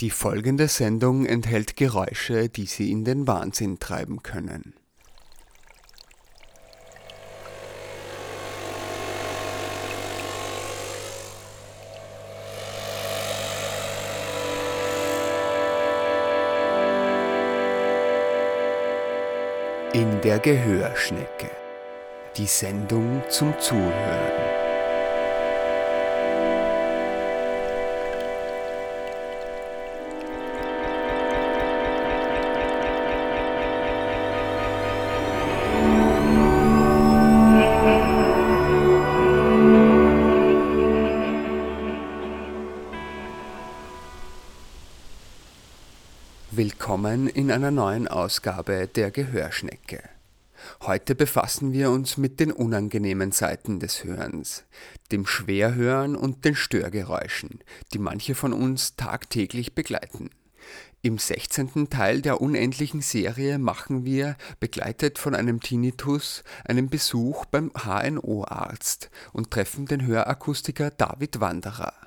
Die folgende Sendung enthält Geräusche, die Sie in den Wahnsinn treiben können. In der Gehörschnecke. Die Sendung zum Zuhören. Einer neuen Ausgabe der Gehörschnecke. Heute befassen wir uns mit den unangenehmen Seiten des Hörens, dem Schwerhören und den Störgeräuschen, die manche von uns tagtäglich begleiten. Im 16. Teil der unendlichen Serie machen wir, begleitet von einem Tinnitus, einen Besuch beim HNO-Arzt und treffen den Hörakustiker David Wanderer.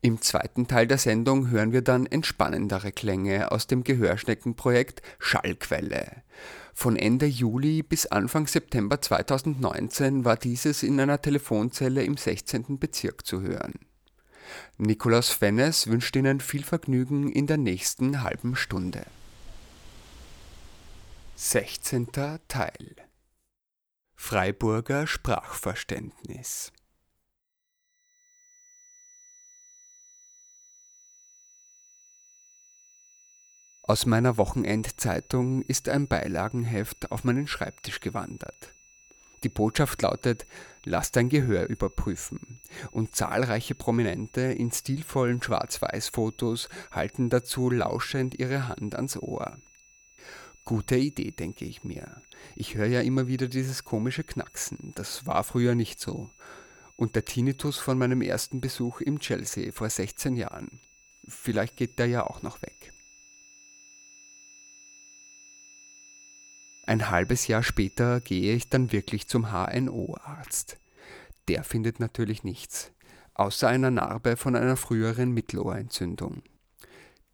Im zweiten Teil der Sendung hören wir dann entspannendere Klänge aus dem Gehörschneckenprojekt Schallquelle. Von Ende Juli bis Anfang September 2019 war dieses in einer Telefonzelle im 16. Bezirk zu hören. Nikolaus Fennes wünscht Ihnen viel Vergnügen in der nächsten halben Stunde. 16. Teil Freiburger Sprachverständnis Aus meiner Wochenendzeitung ist ein Beilagenheft auf meinen Schreibtisch gewandert. Die Botschaft lautet, lass dein Gehör überprüfen. Und zahlreiche Prominente in stilvollen Schwarz-Weiß-Fotos halten dazu lauschend ihre Hand ans Ohr. Gute Idee, denke ich mir. Ich höre ja immer wieder dieses komische Knacksen. Das war früher nicht so. Und der Tinnitus von meinem ersten Besuch im Chelsea vor 16 Jahren. Vielleicht geht der ja auch noch weg. Ein halbes Jahr später gehe ich dann wirklich zum HNO-Arzt. Der findet natürlich nichts, außer einer Narbe von einer früheren Mittelohrentzündung.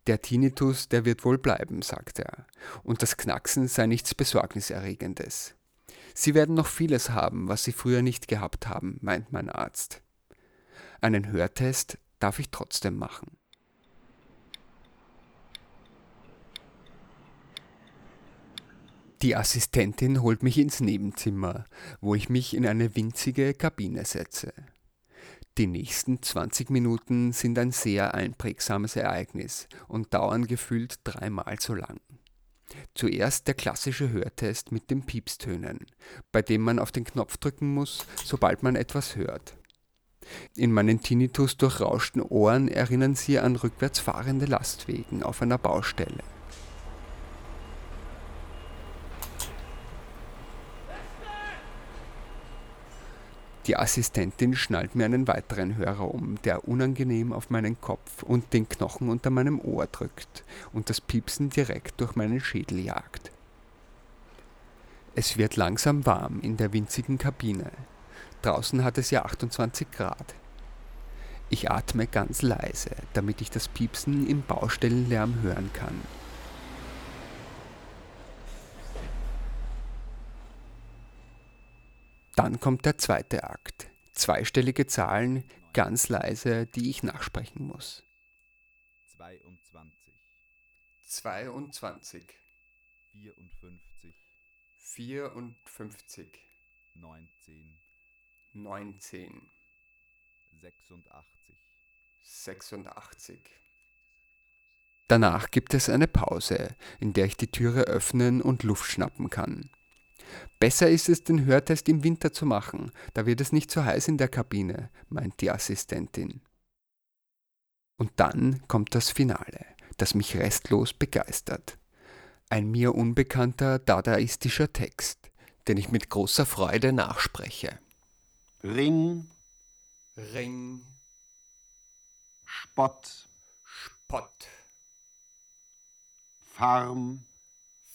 Der Tinnitus, der wird wohl bleiben, sagt er, und das Knacksen sei nichts Besorgniserregendes. Sie werden noch vieles haben, was Sie früher nicht gehabt haben, meint mein Arzt. Einen Hörtest darf ich trotzdem machen. Die Assistentin holt mich ins Nebenzimmer, wo ich mich in eine winzige Kabine setze. Die nächsten 20 Minuten sind ein sehr einprägsames Ereignis und dauern gefühlt dreimal so lang. Zuerst der klassische Hörtest mit den Piepstönen, bei dem man auf den Knopf drücken muss, sobald man etwas hört. In meinen Tinnitus durchrauschten Ohren erinnern sie an rückwärts fahrende Lastwegen auf einer Baustelle. Die Assistentin schnallt mir einen weiteren Hörer um, der unangenehm auf meinen Kopf und den Knochen unter meinem Ohr drückt und das Piepsen direkt durch meinen Schädel jagt. Es wird langsam warm in der winzigen Kabine. Draußen hat es ja 28 Grad. Ich atme ganz leise, damit ich das Piepsen im Baustellenlärm hören kann. Dann kommt der zweite Akt. Zweistellige Zahlen, ganz leise, die ich nachsprechen muss. 22. 22. 54. 54. 19. 19. 86. 86. Danach gibt es eine Pause, in der ich die Türe öffnen und Luft schnappen kann. Besser ist es, den Hörtest im Winter zu machen, da wird es nicht so heiß in der Kabine, meint die Assistentin. Und dann kommt das Finale, das mich restlos begeistert. Ein mir unbekannter dadaistischer Text, den ich mit großer Freude nachspreche. Ring, Ring, Spott, Spott, Farm,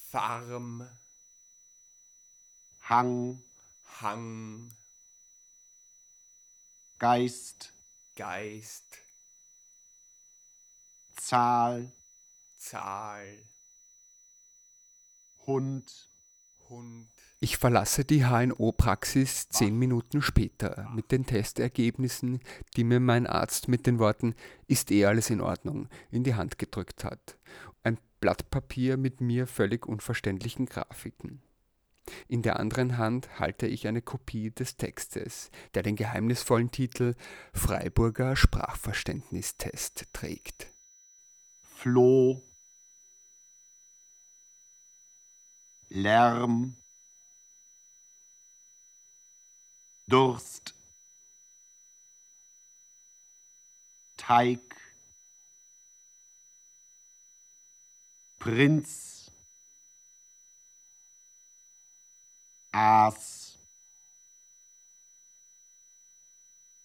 Farm, Hang, Hang, Geist, Geist, Zahl, Zahl, Hund, Hund. Ich verlasse die HNO-Praxis zehn Minuten später. Mit den Testergebnissen, die mir mein Arzt mit den Worten Ist eh alles in Ordnung in die Hand gedrückt hat. Ein Blatt Papier mit mir völlig unverständlichen Grafiken. In der anderen Hand halte ich eine Kopie des Textes, der den geheimnisvollen Titel Freiburger Sprachverständnistest trägt. Floh, Lärm, Durst, Teig, Prinz, Aas,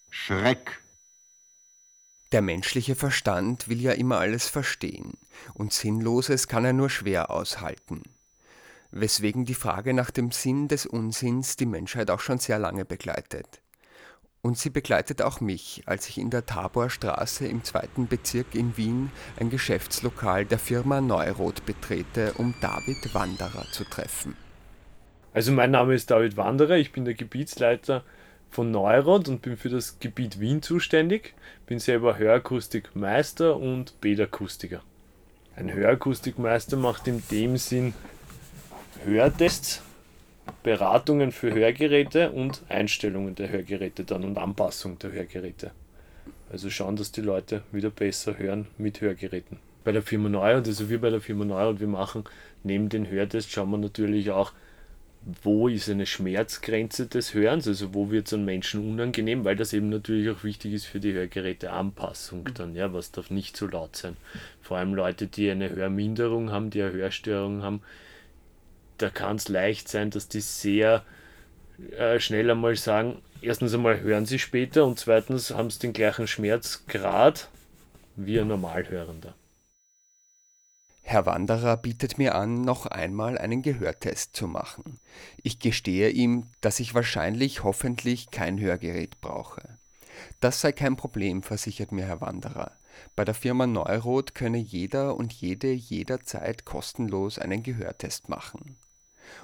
Schreck, Der menschliche Verstand will ja immer alles verstehen, und Sinnloses kann er nur schwer aushalten. Weswegen die Frage nach dem Sinn des Unsinns die Menschheit auch schon sehr lange begleitet. Und sie begleitet auch mich, als ich in der Taborstraße im zweiten Bezirk in Wien ein Geschäftslokal der Firma Neuroth betrete, um David Wanderer zu treffen. Also mein Name ist David Wanderer, ich bin der Gebietsleiter von Neurod und bin für das Gebiet Wien zuständig. Bin selber Hörakustikmeister und Bädakustiker. Ein Hörakustikmeister macht in dem Sinn Hörtests, Beratungen für Hörgeräte und Einstellungen der Hörgeräte dann und Anpassung der Hörgeräte. Also schauen, dass die Leute wieder besser hören mit Hörgeräten. Bei der Firma Neurod, also wir bei der Firma Neurod, wir machen neben den Hörtests, schauen wir natürlich auch, wo ist eine Schmerzgrenze des Hörens, also wo wird es einem Menschen unangenehm, weil das eben natürlich auch wichtig ist für die Hörgeräteanpassung dann, ja, was darf nicht so laut sein. Vor allem Leute, die eine Hörminderung haben, die eine Hörstörung haben, da kann es leicht sein, dass die sehr äh, schnell einmal sagen, erstens einmal hören sie später und zweitens haben sie den gleichen Schmerzgrad wie ein Normalhörender. Herr Wanderer bietet mir an, noch einmal einen Gehörtest zu machen. Ich gestehe ihm, dass ich wahrscheinlich hoffentlich kein Hörgerät brauche. Das sei kein Problem, versichert mir Herr Wanderer. Bei der Firma Neuroth könne jeder und jede jederzeit kostenlos einen Gehörtest machen.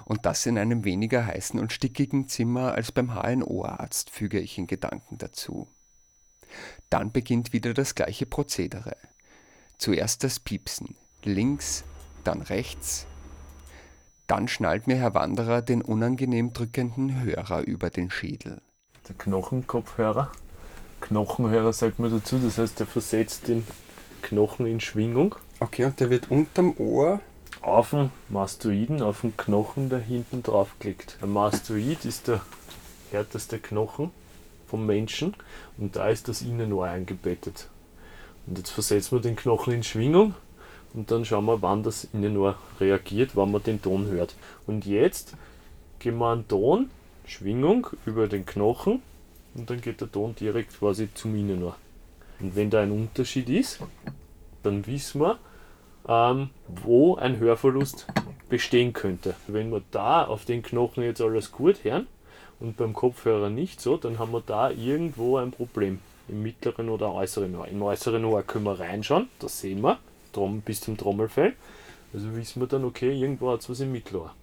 Und das in einem weniger heißen und stickigen Zimmer als beim HNO-Arzt, füge ich in Gedanken dazu. Dann beginnt wieder das gleiche Prozedere. Zuerst das Piepsen, links, dann rechts. Dann schnallt mir Herr Wanderer den unangenehm drückenden Hörer über den Schädel. Der Knochenkopfhörer. Knochenhörer sagt man dazu, das heißt, der versetzt den Knochen in Schwingung Okay, und der wird unterm Ohr. auf den Mastoiden, auf den Knochen, der hinten drauf klickt. Ein Mastoid ist der härteste Knochen vom Menschen und da ist das Innenohr eingebettet. Und jetzt versetzen wir den Knochen in Schwingung und dann schauen wir, wann das Innenohr reagiert, wann man den Ton hört. Und jetzt geben wir einen Ton, Schwingung über den Knochen und dann geht der Ton direkt quasi zum Innenohr. Und wenn da ein Unterschied ist, dann wissen wir, ähm, wo ein Hörverlust bestehen könnte. Wenn wir da auf den Knochen jetzt alles gut hören und beim Kopfhörer nicht so, dann haben wir da irgendwo ein Problem. Im mittleren oder äußeren Ohr. Im äußeren Ohr können wir reinschauen, das sehen wir, bis zum Trommelfell. Also wissen wir dann, okay, irgendwo hat es was im Mittelohr.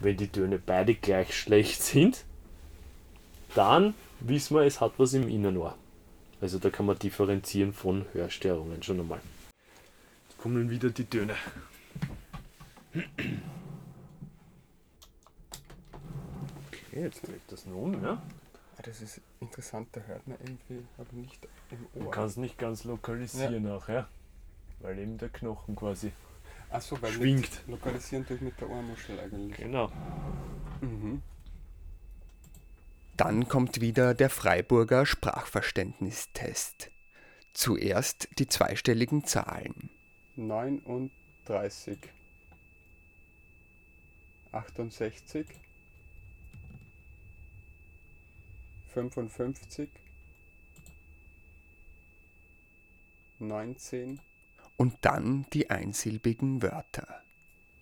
Wenn die Töne beide gleich schlecht sind, dann wissen wir, es hat was im Innenohr. Also da kann man differenzieren von Hörstörungen schon einmal. Jetzt kommen wieder die Töne. Okay, jetzt dreht das nun, ja. Ah, Das ist interessant, da hört man irgendwie, aber nicht im Du kannst nicht ganz lokalisieren auch, ja. Weil eben der Knochen quasi. Achso, weil schwingt. Lokalisieren durch mit der Ohrmuschel eigentlich. Genau. Mhm. Dann kommt wieder der Freiburger Sprachverständnistest. Zuerst die zweistelligen Zahlen. 39, 68, 55, 19 und dann die einsilbigen Wörter.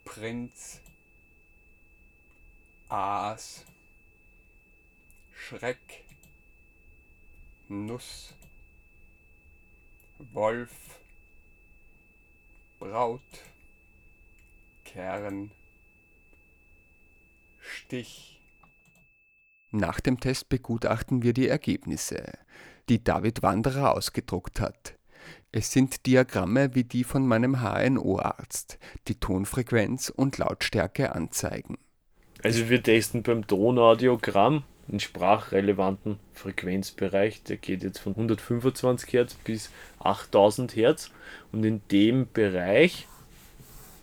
Prinz, Aas, Schreck, Nuss, Wolf, Braut, Kern, Stich. Nach dem Test begutachten wir die Ergebnisse, die David Wanderer ausgedruckt hat. Es sind Diagramme wie die von meinem HNO-Arzt, die Tonfrequenz und Lautstärke anzeigen. Also wir testen beim Tonaudiogramm einen sprachrelevanten Frequenzbereich, der geht jetzt von 125 Hertz bis 8000 Hertz und in dem Bereich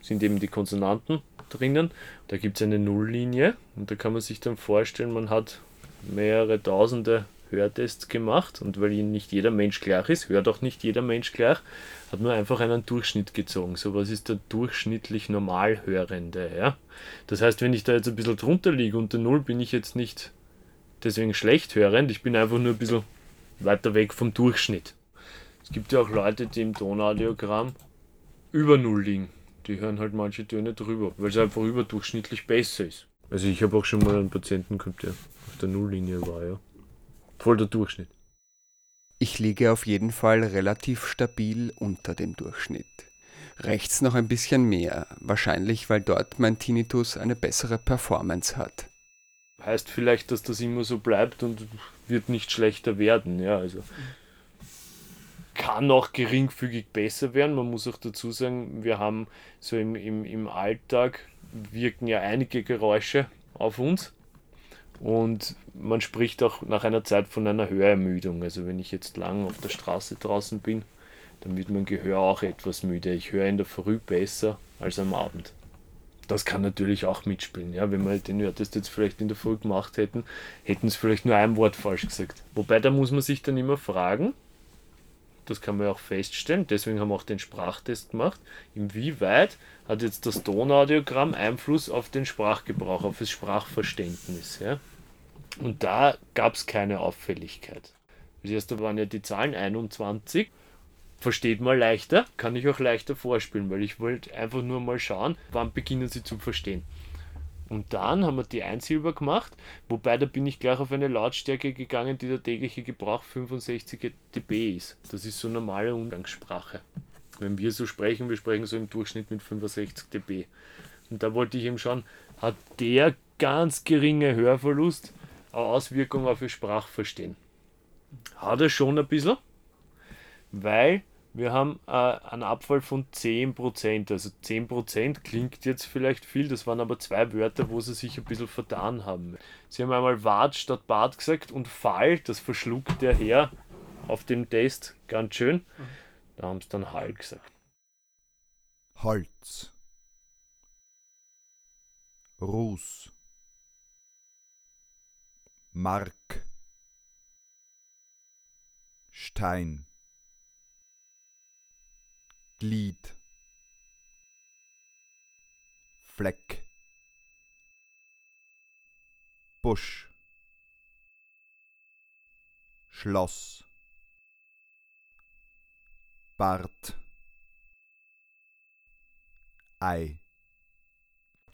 sind eben die Konsonanten drinnen. Da gibt es eine Nulllinie und da kann man sich dann vorstellen, man hat mehrere tausende Hörtests gemacht und weil nicht jeder Mensch gleich ist, hört auch nicht jeder Mensch gleich, hat man einfach einen Durchschnitt gezogen. So was ist der durchschnittlich Normalhörende. Ja? Das heißt, wenn ich da jetzt ein bisschen drunter liege, unter Null, bin ich jetzt nicht deswegen schlecht hörend, ich bin einfach nur ein bisschen weiter weg vom Durchschnitt. Es gibt ja auch Leute, die im Tonaudiogramm über Null liegen. Die hören halt manche Töne drüber, weil es einfach überdurchschnittlich besser ist. Also ich habe auch schon mal einen Patienten gehabt, der auf der Nulllinie war, ja. Voll der Durchschnitt. Ich liege auf jeden Fall relativ stabil unter dem Durchschnitt. Rechts noch ein bisschen mehr, wahrscheinlich weil dort mein Tinnitus eine bessere Performance hat. Heißt vielleicht, dass das immer so bleibt und wird nicht schlechter werden, ja, also kann auch geringfügig besser werden. Man muss auch dazu sagen, wir haben so im, im, im Alltag wirken ja einige Geräusche auf uns. Und man spricht auch nach einer Zeit von einer Hörermüdung. Also wenn ich jetzt lang auf der Straße draußen bin, dann wird mein Gehör auch etwas müde. Ich höre in der Früh besser als am Abend. Das kann natürlich auch mitspielen. Ja? Wenn wir den Hörtest jetzt vielleicht in der Früh gemacht hätten, hätten sie vielleicht nur ein Wort falsch gesagt. Wobei da muss man sich dann immer fragen, das kann man auch feststellen, deswegen haben wir auch den Sprachtest gemacht, inwieweit hat jetzt das Tonaudiogramm Einfluss auf den Sprachgebrauch, auf das Sprachverständnis. Ja? Und da gab es keine Auffälligkeit. Das erste waren ja die Zahlen 21. Versteht man leichter, kann ich auch leichter vorspielen, weil ich wollte einfach nur mal schauen, wann beginnen sie zu verstehen. Und dann haben wir die Einsilber gemacht, wobei da bin ich gleich auf eine Lautstärke gegangen, die der tägliche Gebrauch 65 dB ist. Das ist so normale Umgangssprache. Wenn wir so sprechen, wir sprechen so im Durchschnitt mit 65 dB. Und da wollte ich eben schauen, hat der ganz geringe Hörverlust eine Auswirkung auf ihr Sprachverstehen? Hat er schon ein bisschen, weil wir haben äh, einen Abfall von 10%. Also 10% klingt jetzt vielleicht viel, das waren aber zwei Wörter, wo sie sich ein bisschen vertan haben. Sie haben einmal Wart statt Bart gesagt und Fall, das verschluckt der Herr auf dem Test ganz schön. Da haben sie dann Hall gesagt. Holz. Ruß. Mark. Stein. Glied. Fleck. Busch. Schloss. Bart. Ei.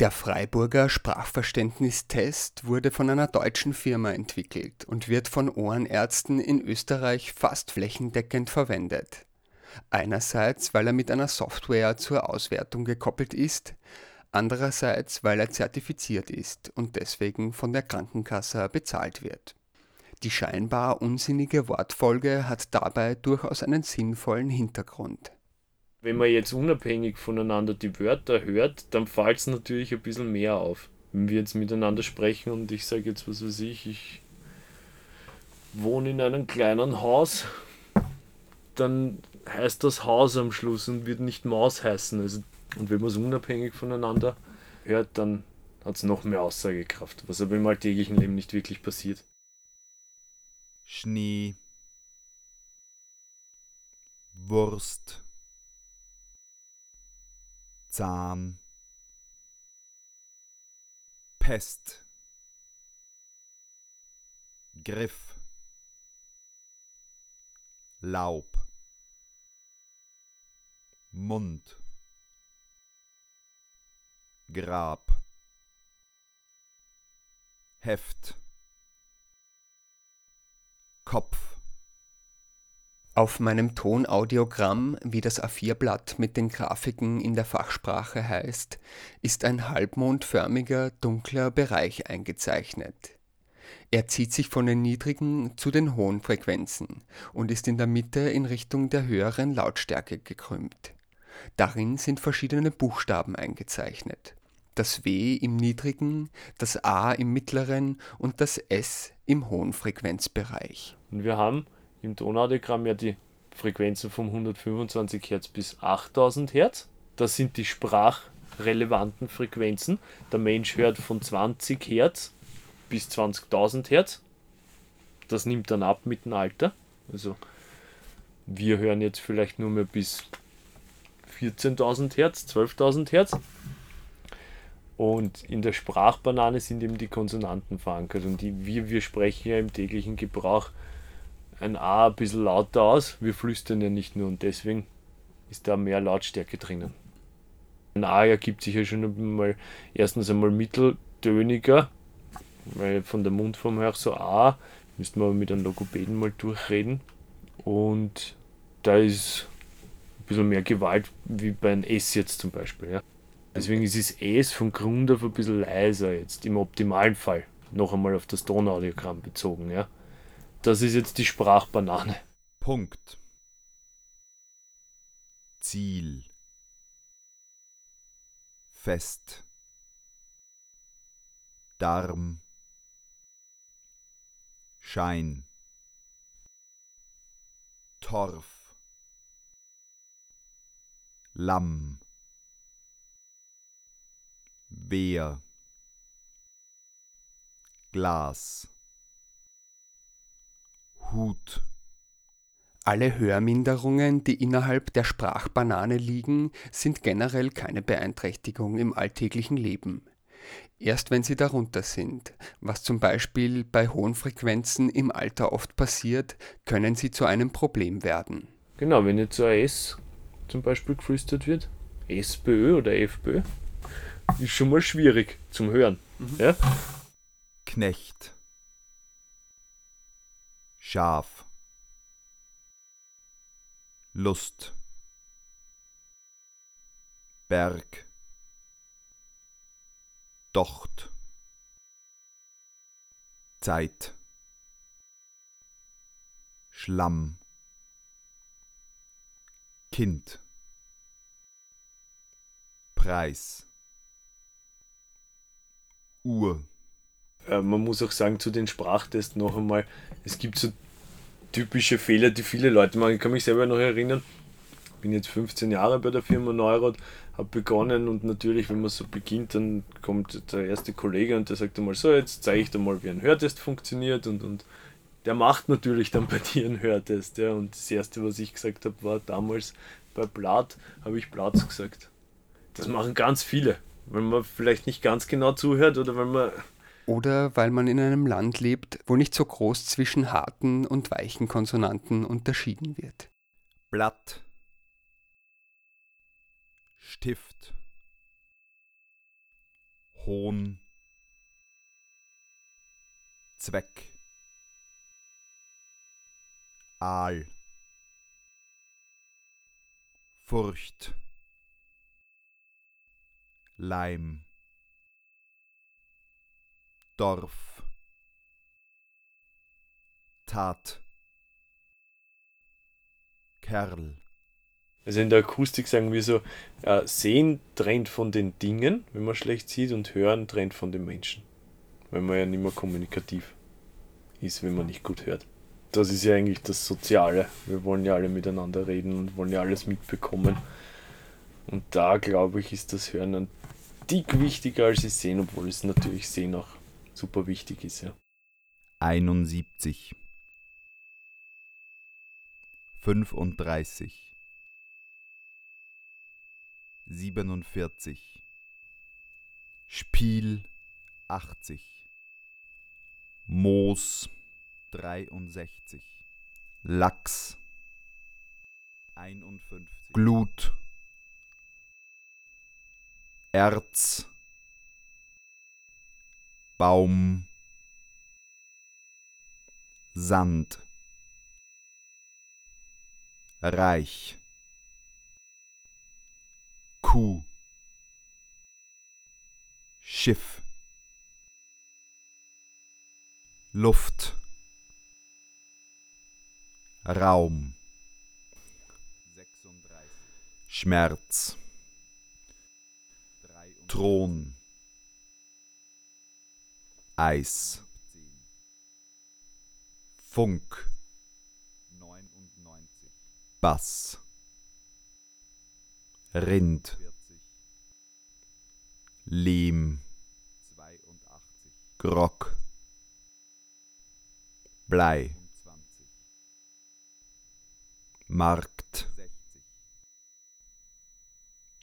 Der Freiburger Sprachverständnistest wurde von einer deutschen Firma entwickelt und wird von Ohrenärzten in Österreich fast flächendeckend verwendet. Einerseits, weil er mit einer Software zur Auswertung gekoppelt ist, andererseits, weil er zertifiziert ist und deswegen von der Krankenkasse bezahlt wird. Die scheinbar unsinnige Wortfolge hat dabei durchaus einen sinnvollen Hintergrund. Wenn man jetzt unabhängig voneinander die Wörter hört, dann fällt es natürlich ein bisschen mehr auf. Wenn wir jetzt miteinander sprechen und ich sage jetzt, was weiß ich, ich wohne in einem kleinen Haus, dann heißt das Haus am Schluss und wird nicht Maus heißen. Also, und wenn man es unabhängig voneinander hört, dann hat es noch mehr Aussagekraft, was aber im alltäglichen Leben nicht wirklich passiert. Schnee. Wurst. Zahn. Pest. Griff. Laub. Mund. Grab. Heft. Kopf. Auf meinem Tonaudiogramm, wie das A4-Blatt mit den Grafiken in der Fachsprache heißt, ist ein halbmondförmiger, dunkler Bereich eingezeichnet. Er zieht sich von den niedrigen zu den hohen Frequenzen und ist in der Mitte in Richtung der höheren Lautstärke gekrümmt. Darin sind verschiedene Buchstaben eingezeichnet. Das W im niedrigen, das A im mittleren und das S im hohen Frequenzbereich. Und wir haben im Tonaudiogramm ja die Frequenzen von 125 Hertz bis 8000 Hertz. Das sind die sprachrelevanten Frequenzen. Der Mensch hört von 20 Hertz bis 20.000 Hertz. Das nimmt dann ab mit dem Alter. Also wir hören jetzt vielleicht nur mehr bis 14.000 Hertz, 12.000 Hertz. Und in der Sprachbanane sind eben die Konsonanten verankert. Und die, wir, wir sprechen ja im täglichen Gebrauch ein A ein bisschen lauter aus. Wir flüstern ja nicht nur und deswegen ist da mehr Lautstärke drinnen. Ein A ergibt sich ja schon einmal erstens einmal mitteltöniger, weil von der Mundform her so A, müssten wir aber mit einem Logopäden mal durchreden. Und da ist bisschen mehr Gewalt wie bei einem S jetzt zum Beispiel. Ja. Deswegen ist das S von Grund auf ein bisschen leiser jetzt, im optimalen Fall. Noch einmal auf das Tonaudiogramm bezogen. Ja. Das ist jetzt die Sprachbanane. Punkt. Ziel. Fest. Darm. Schein. Torf. Lamm. Wehr. Glas. Hut. Alle Hörminderungen, die innerhalb der Sprachbanane liegen, sind generell keine Beeinträchtigung im alltäglichen Leben. Erst wenn sie darunter sind, was zum Beispiel bei hohen Frequenzen im Alter oft passiert, können sie zu einem Problem werden. Genau, wenn jetzt so S zum Beispiel geflüstert wird, SPÖ oder FPÖ, ist schon mal schwierig zum Hören. Ja? Knecht. Schaf. Lust. Berg. Docht. Zeit. Schlamm. Kind. Preis. Uhr. Äh, man muss auch sagen, zu den Sprachtests noch einmal, es gibt so typische Fehler, die viele Leute machen. Ich kann mich selber noch erinnern, ich bin jetzt 15 Jahre bei der Firma Neurot, habe begonnen und natürlich, wenn man so beginnt, dann kommt der erste Kollege und der sagt einmal so, jetzt zeige ich dir mal, wie ein Hörtest funktioniert und, und der macht natürlich dann bei dir einen Hörtest. Ja. Und das erste, was ich gesagt habe, war damals bei Blatt, habe ich Platz gesagt. Das machen ganz viele, wenn man vielleicht nicht ganz genau zuhört oder wenn man Oder weil man in einem Land lebt, wo nicht so groß zwischen harten und weichen Konsonanten unterschieden wird. Blatt. Stift. Hohn. Zweck. Aal. Furcht. Leim. Dorf. Tat. Kerl. Also in der Akustik sagen wir so, äh, sehen trennt von den Dingen, wenn man schlecht sieht, und hören trennt von den Menschen. Weil man ja nicht mehr kommunikativ ist, wenn man nicht gut hört. Das ist ja eigentlich das Soziale. Wir wollen ja alle miteinander reden und wollen ja alles mitbekommen. Und da glaube ich, ist das Hören ein Tick wichtiger als das Sehen, obwohl es natürlich Sehen auch super wichtig ist. Ja. 71 35 47 Spiel 80 Moos 63 Lachs 51 Glut Erz Baum Sand Reich. Kuh. Schiff. Luft. Raum. Schmerz. Thron. Eis. Funk. Bass. Rind. Lehm. Grog. Blei. Markt.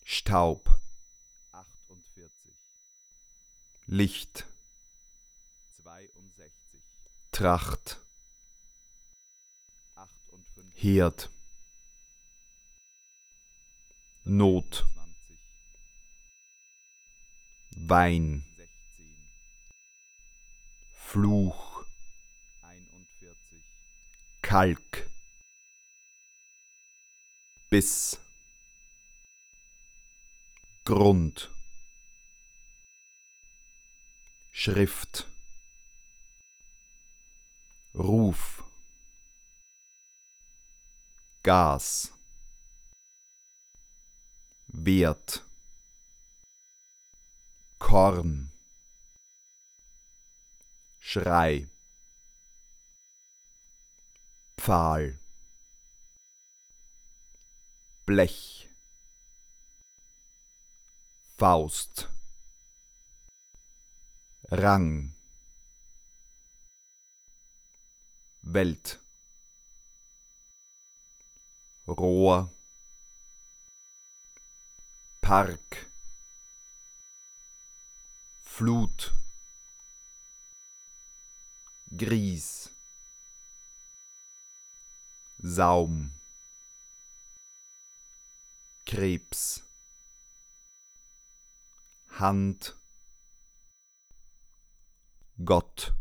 Staub. Licht. Tracht. Herd. Not. Wein. Fluch. Kalk. Biss. Grund. Schrift. Ruf. Gas. Wert. Korn. Schrei. Pfahl. Blech. Faust. Rang. Welt. Rohr. Park. Flut. Gries. Saum. Krebs. Hand. Gott.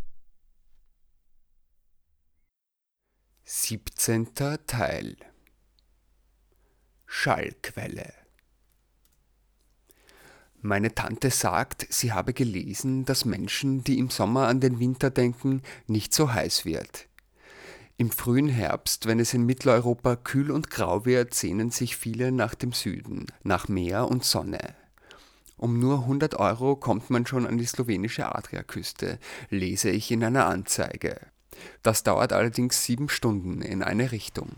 Siebzehnter Teil Schallquelle Meine Tante sagt, sie habe gelesen, dass Menschen, die im Sommer an den Winter denken, nicht so heiß wird. Im frühen Herbst, wenn es in Mitteleuropa kühl und grau wird, sehnen sich viele nach dem Süden, nach Meer und Sonne. Um nur 100 Euro kommt man schon an die slowenische Adriaküste, lese ich in einer Anzeige. Das dauert allerdings sieben Stunden in eine Richtung.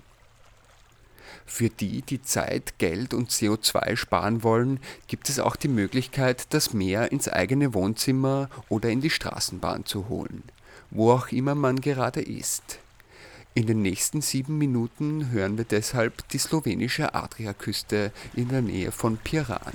Für die, die Zeit, Geld und CO2 sparen wollen, gibt es auch die Möglichkeit, das Meer ins eigene Wohnzimmer oder in die Straßenbahn zu holen, wo auch immer man gerade ist. In den nächsten sieben Minuten hören wir deshalb die slowenische Adriaküste in der Nähe von Piran.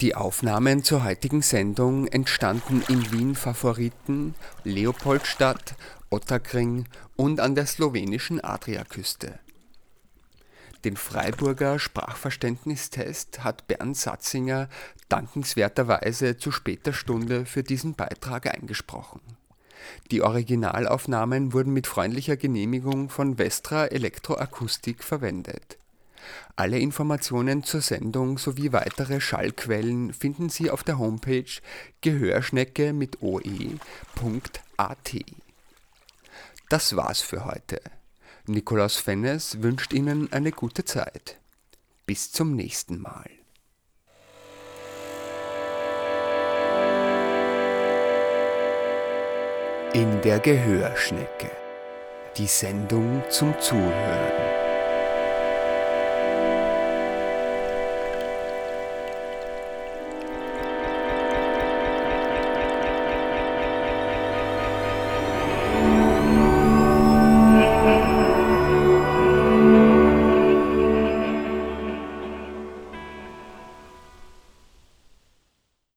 Die Aufnahmen zur heutigen Sendung entstanden in Wien Favoriten, Leopoldstadt, Ottakring und an der slowenischen Adriaküste. Den Freiburger Sprachverständnistest hat Bernd Satzinger dankenswerterweise zu später Stunde für diesen Beitrag eingesprochen. Die Originalaufnahmen wurden mit freundlicher Genehmigung von Vestra Elektroakustik verwendet. Alle Informationen zur Sendung sowie weitere Schallquellen finden Sie auf der Homepage gehörschnecke mit oe.at. Das war's für heute. Nikolaus Fennes wünscht Ihnen eine gute Zeit. Bis zum nächsten Mal. In der Gehörschnecke. Die Sendung zum Zuhören.